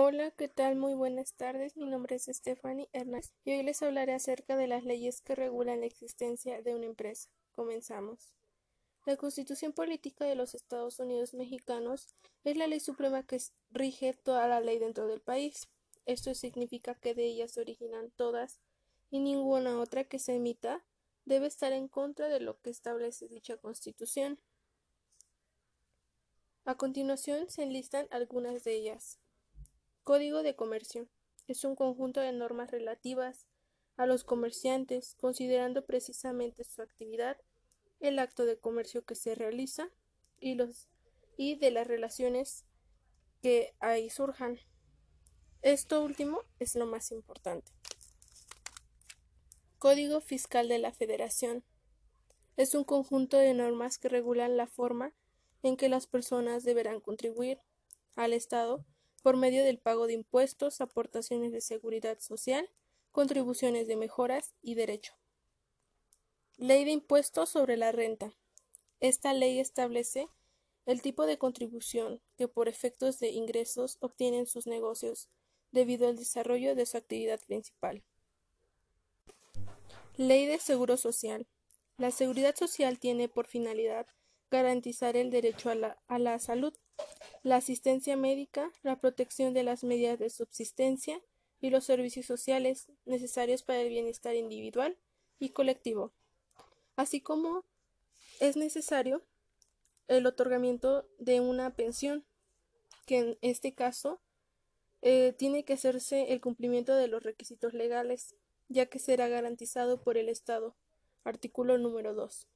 Hola, ¿qué tal? Muy buenas tardes. Mi nombre es Stephanie Hernández y hoy les hablaré acerca de las leyes que regulan la existencia de una empresa. Comenzamos. La Constitución Política de los Estados Unidos Mexicanos es la ley suprema que rige toda la ley dentro del país. Esto significa que de ellas se originan todas y ninguna otra que se emita debe estar en contra de lo que establece dicha Constitución. A continuación se enlistan algunas de ellas. Código de Comercio. Es un conjunto de normas relativas a los comerciantes, considerando precisamente su actividad, el acto de comercio que se realiza y, los, y de las relaciones que ahí surjan. Esto último es lo más importante. Código Fiscal de la Federación. Es un conjunto de normas que regulan la forma en que las personas deberán contribuir al Estado por medio del pago de impuestos, aportaciones de seguridad social, contribuciones de mejoras y derecho. Ley de impuestos sobre la renta. Esta ley establece el tipo de contribución que por efectos de ingresos obtienen sus negocios debido al desarrollo de su actividad principal. Ley de Seguro Social. La seguridad social tiene por finalidad garantizar el derecho a la, a la salud, la asistencia médica, la protección de las medidas de subsistencia y los servicios sociales necesarios para el bienestar individual y colectivo, así como es necesario el otorgamiento de una pensión, que en este caso eh, tiene que hacerse el cumplimiento de los requisitos legales, ya que será garantizado por el Estado. Artículo número 2.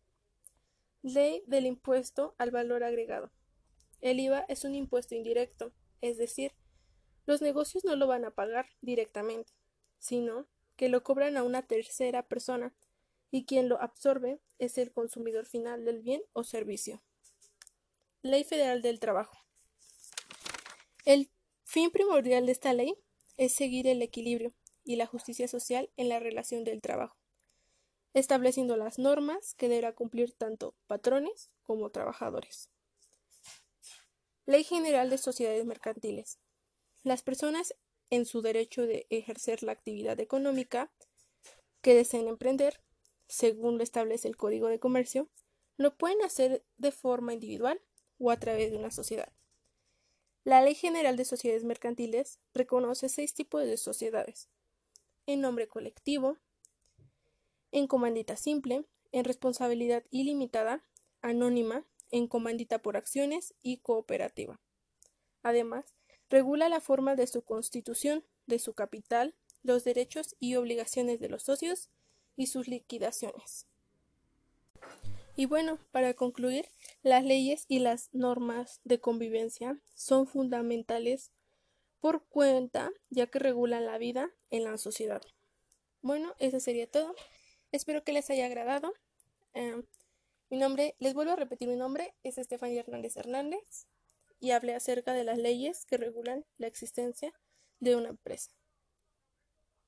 Ley del impuesto al valor agregado. El IVA es un impuesto indirecto, es decir, los negocios no lo van a pagar directamente, sino que lo cobran a una tercera persona y quien lo absorbe es el consumidor final del bien o servicio. Ley Federal del Trabajo. El fin primordial de esta ley es seguir el equilibrio y la justicia social en la relación del trabajo, estableciendo las normas que deberá cumplir tanto patrones como trabajadores. Ley General de Sociedades Mercantiles. Las personas en su derecho de ejercer la actividad económica que deseen emprender, según lo establece el Código de Comercio, lo pueden hacer de forma individual o a través de una sociedad. La Ley General de Sociedades Mercantiles reconoce seis tipos de sociedades. En nombre colectivo, en comandita simple, en responsabilidad ilimitada, anónima, en comandita por acciones y cooperativa. Además, regula la forma de su constitución, de su capital, los derechos y obligaciones de los socios y sus liquidaciones. Y bueno, para concluir, las leyes y las normas de convivencia son fundamentales por cuenta ya que regulan la vida en la sociedad. Bueno, eso sería todo. Espero que les haya agradado. Em, mi nombre, les vuelvo a repetir mi nombre, es Estefanía Hernández Hernández y hablé acerca de las leyes que regulan la existencia de una empresa.